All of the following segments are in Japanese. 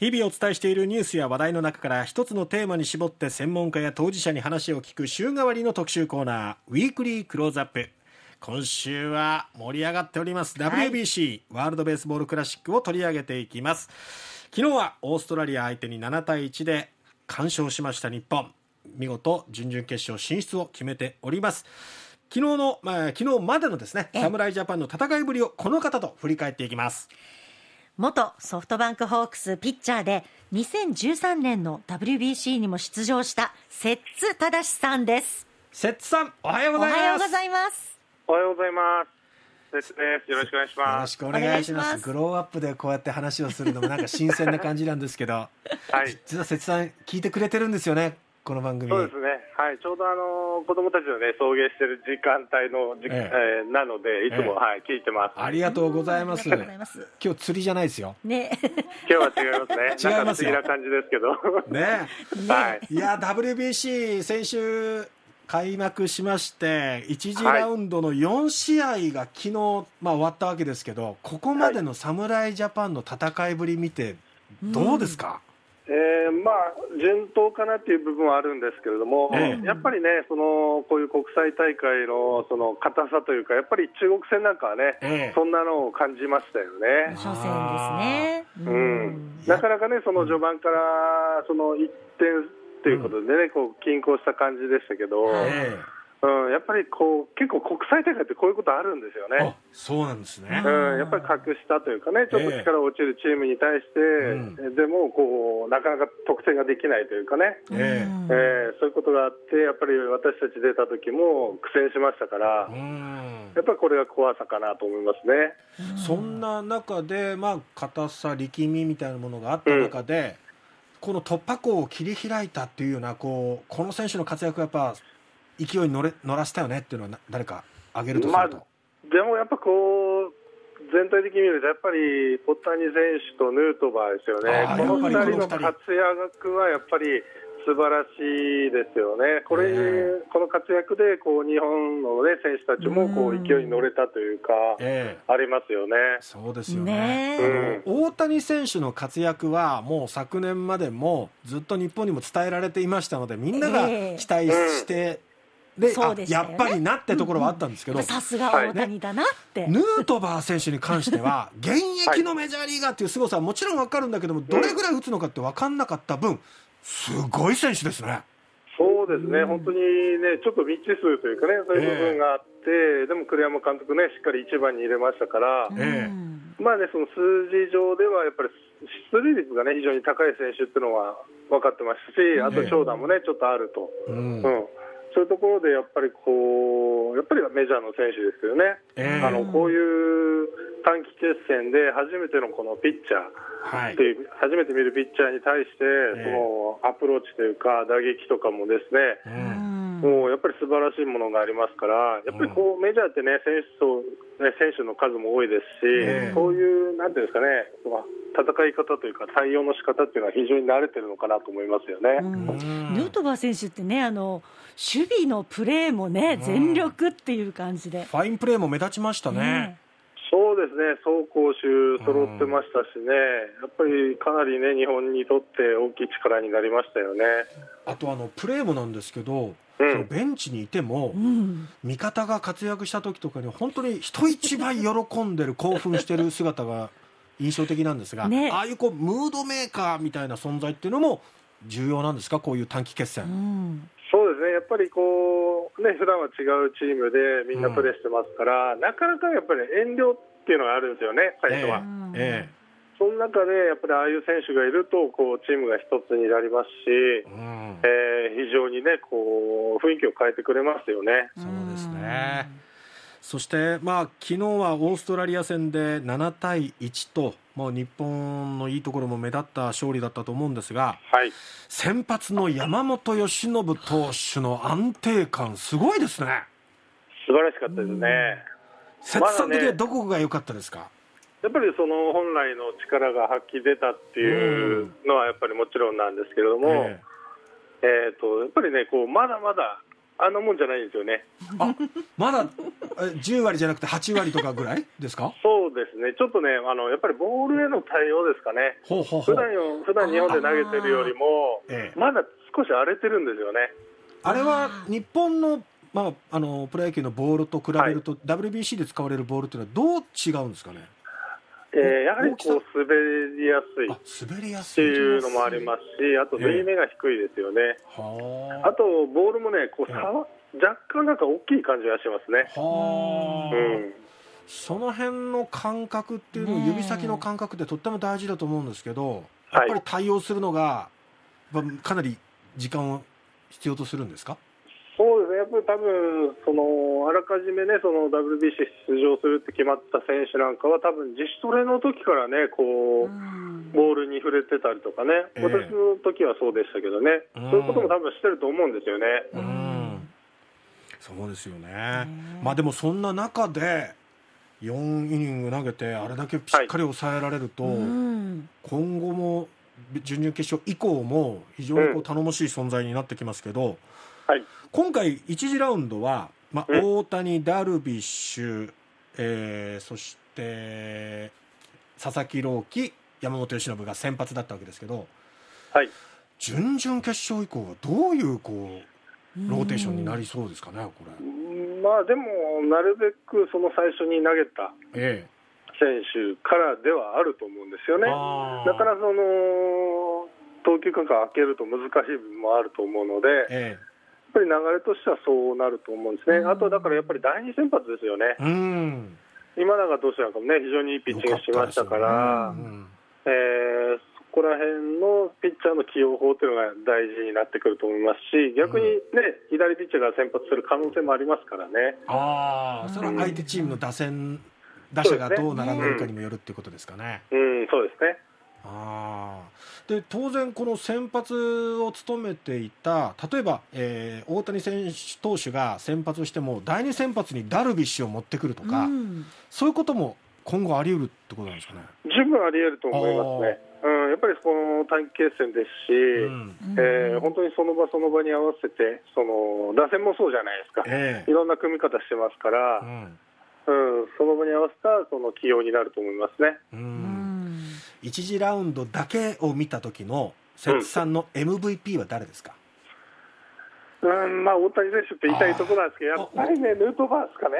日々お伝えしているニュースや話題の中から一つのテーマに絞って専門家や当事者に話を聞く週替わりの特集コーナーウィークリークローズアップ今週は盛り上がっております。WBC、ワールドベースボールクラシックを取り上げていきます。昨日はオーストラリア相手に7対1で完勝しました日本。見事準々決勝進出を決めております。昨日の、まあ、昨日までのですね侍ジャパンの戦いぶりをこの方と振り返っていきます元ソフトバンクホークスピッチャーで2013年の WBC にも出場した摂津正さんです。摂津さんおはようございます。おはようございます。おはようございます。です。ねよろしくお願いします。よろしくお願いします。グローアップでこうやって話をするのもなんか新鮮な感じなんですけど。はい。実は摂津さん聞いてくれてるんですよねこの番組そうですね、はい、ちょうどあの子供たちのね、送迎してる時間帯の時、えええー、なので、いつも、えはい、聞いてます。ありがとうございます。今日釣りじゃないですよ。ね。今日は違いますね。違いますよ。な感じですけど。ね。はい。いや、WBC 先週、開幕しまして、1次ラウンドの4試合が昨日、まあ、終わったわけですけど、ここまでの侍ジャパンの戦いぶり見て、どうですか、えー、まあ、順当かなっていう部分はあるんですけれども、えー、やっぱりね、そのこういう国際大会のその硬さというか、やっぱり中国戦なんかはね、えー、そんなのを感じましたよね。初戦ですね、うん、なかなかね、その序盤からその1点ということでね、こう均衡した感じでしたけど。えーうん、やっぱりこう結構、国際大会ってこういうことあるんですよね。そうなんですね、うん、やっぱり格下というかね、ちょっと力落ちるチームに対して、えー、でもこうなかなか得点ができないというかね、えー、えー、そういうことがあって、やっぱり私たち出た時も苦戦しましたから、やっぱりこれが怖さかなと思いますね。そんな中で、まあ、硬さ、力みみたいなものがあった中で、うん、この突破口を切り開いたっていうようなこうこの選手の活躍がやっぱ勢いに乗れ乗らせたよねっていうのは誰か挙げるとすると、まあ、でもやっぱこう全体的に見るとやっぱりポッタニ選手とヌートバーですよね、この2人の活躍はやっぱり素晴らしいですよね、これ、えー、この活躍でこう日本の、ね、選手たちもこう勢いに乗れたというか、えー、ありますよね。そうですよね、ねうん、大谷選手の活躍は、もう昨年までもずっと日本にも伝えられていましたので、みんなが期待して。でそうで、ね、やっぱりなってところはあったんですけどさすが大谷だなって、ね、ヌートバー選手に関しては 現役のメジャーリーガーっていう凄さはもちろん分かるんだけどもどれぐらい打つのかって分かんなかった分すごい選手ですね。そうですね、本当にね、ちょっと未知数というかね、そういう部分があって、えー、でも栗山監督ね、しっかり1番に入れましたから、えー、まあね、その数字上ではやっぱり出塁率がね、非常に高い選手っていうのは分かってますし、あと長打もね、ちょっとあると。うん、うんそういうところでやっぱりこう、やっぱりメジャーの選手ですよね、えー、あのこういう短期決戦で初めてのこのピッチャー。ってい。う、はい、初めて見るピッチャーに対して、そのアプローチというか、打撃とかもですね、えー、もうやっぱり素晴らしいものがありますから、やっぱりこう、メジャーってね、選手層、ね、選手の数も多いですし、えー、そういう、なんていうんですかね、戦い方というか、対応の仕方っていうのは非常に慣れてるのかなと思いますよね。ヌートバー選手ってね、あの守備のプレーもね、全力っていう感じで。ファインプレーも目立ちましたね。そうですね、走攻守揃ってましたしね、やっぱりかなりね、日本にとって大きい力になりましたよね。あとあの、プレーもなんですけど、うん、そのベンチにいても、うん、味方が活躍した時とかに、本当に人一倍喜んでる、興奮してる姿が印象的なんですが、ね、ああいうこうムードメーカーみたいな存在っていうのも重要なんですか、こういう短期決戦。うんそうですね、やっぱりこう、ね普段は違うチームでみんなプレーしてますから、うん、なかなかやっぱり遠慮っていうのがあるんですよね、最初は。えー、えーその中でやっぱりああいう選手がいるとこうチームが一つになりますし、うん、えー、非常にねこう雰囲気を変えてくれますよね。そうですね。そして、まあ昨日はオーストラリア戦で7対1と、まあ、日本のいいところも目立った勝利だったと思うんですが、はい、先発の山本由伸投手の安定感、すごいですね。素晴らしかったですね。節さん的にはどこが良かったですか、やっぱりその本来の力が発揮出たっていうのはやっぱりもちろんなんですけれども、えー、えーとやっぱりねこうまだまだあんなもんじゃないんですよね。あまだ10割じゃなくて8割とかぐらいですか？そうですね、ちょっとね、あのやっぱりボールへの対応ですかね、ほうほうほう。普段よ普段日本で投げてるよりも、ええ。まだ少し荒れてるんですよね。あれは日本の,、まあ、あのプロ野球のボールと比べると、WBC で使われるボールっていうのはどう違うんですかね？えーやはりこう滑りやすい。滑りやすていいうのもありますし、あと縫い目が低いですよね。はあと、ボールもね、こう差は若干なんか大きい感じがしますね。あはあ、うん。その辺の感覚っていうの指先の感覚ってとっても大事だと思うんですけどやっはいぱり対応するのが、まあかなり時間を必要とするんですか？やっぱり多分そのあらかじめね、その WBC 出場するって決まった選手なんかは、多分自主トレの時からね、こう、うん。ボールに触れてたりとかね、ええ。私の時はそうでしたけどね、うん。そういうことも多分してると思うんですよね。うん。そうですよね。ねまあでもそんな中で4イニング投げてあれだけしっかり抑えられると、うん。今後も準々決勝以降も非常にこう頼もしい存在になってきますけど、はい、今回1次ラウンドは、まあ、うん大谷、ダルビッシュ、えーそして佐々木朗希、山本由伸が先発だったわけですけどはい。準々決勝以降はどういうこうローテーションになりそうですかね、これ。うんまあでも、なるべくその最初に投げたえ選手からではあると思うんですよえね。だからその投球間隔開けると難しい部分もあると思うので、やっえぱり流れとしてはそうなると思うんですね、あとだからやっぱり第二先発ですよね、えうん。今永投手なんかもね、非常にいいピッチングしましたから、うん。えーそこら辺のピッチャーの起用法というのが大事になってくると思いますし、逆にね、左ピッチャーが先発する可能性もありますからね。ああそれは相手チームの打線打者がどう並んでるかにもよるっていうことですかね。うん、そうですね。ああで当然この先発を務めていた例えば、えー大谷選手投手が先発をしても第二先発にダルビッシュを持ってくるとか、うん。そういうことも今後あり得るってことなんですかね？十分あり得ると思いますね。うん、やっぱりこの短期決戦ですし、うん。えー本当にその場その場に合わせて、その打線もそうじゃないですか、ええ。いろんな組み方してますから、うん。うん、その場に合わせたその起用になると思いますね。ううんん1次ラウンドだけを見た時の節さんの MVP は誰ですか、うん、まあ、大谷選手って言いたいところなんですけど、やっぱりね、ヌートバーですかね。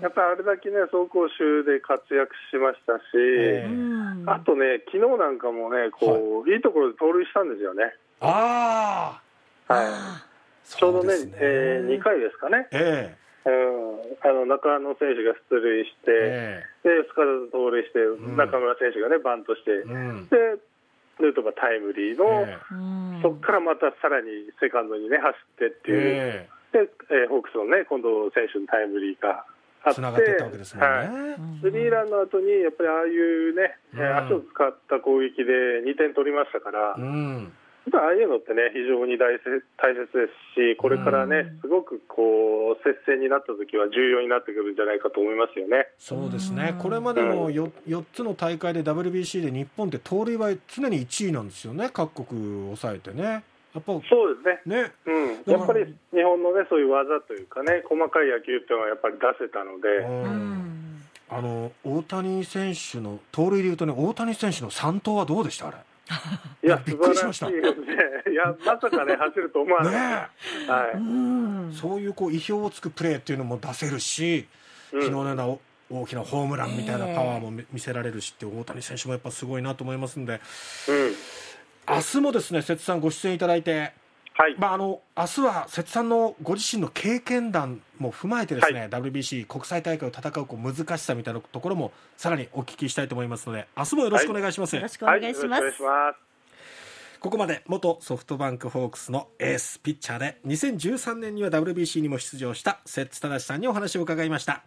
やっぱりあれだけね、走攻守で活躍しましたし、あとね、昨日なんかもね、こう、い、いところで盗塁したんですよね。ああはい。あちょうどね、そうですえー2回ですかね。え。うん、あの中野選手が出塁して、ええで、すかさず盗塁して、ん中村選手がね、バントして、えうん。で、ヌートバータイムリーの、えうん。そこからまたさらにセカンドにね、走ってっていう、えで、えーホークスのね、今度選手のタイムリーがあって、つながっていったわけですもんね、はい。スリーランの後に、やっぱりああいうね、えーうん足を使った攻撃で2点取りましたから、うんああいうのってね、非常に大切大切ですし、これからね、すごくこう、接戦になった時は重要になってくるんじゃないかと思いますよね。そうですね、これまでの 4, 4つの大会で WBC で日本って盗塁は常に1位なんですよね、各国を抑えてね。やっぱそうですね。ね、うん、やっぱり日本のね、そういう技というかね、細かい野球っていうのはやっぱり出せたので、あの大谷選手の盗塁でいうとね、大谷選手の3投はどうでした、あれ？いや、素晴らしいですね。いや、まさかね、走ると思わない。ねはうんそういうこう意表をつくプレーっていうのも出せるし、い。昨日うんのようなお大きなホームランみたいなパワーも見見せられるしって大谷選手もやっぱすごいなと思いますんで、うん。明日もですね、節さんご出演いただいて、はい。まあ、あの明日は節さんのご自身の経験談も踏まえてですね、WBC 国際大会を戦うこう難しさみたいなところもさらにお聞きしたいと思いますので明日もよろしくお願いします、よろしくお願いします、はい、よろしくお願いします。ここまで元ソフトバンクホークスのエースピッチャーで2013年には WBC にも出場した摂津正さんにお話を伺いました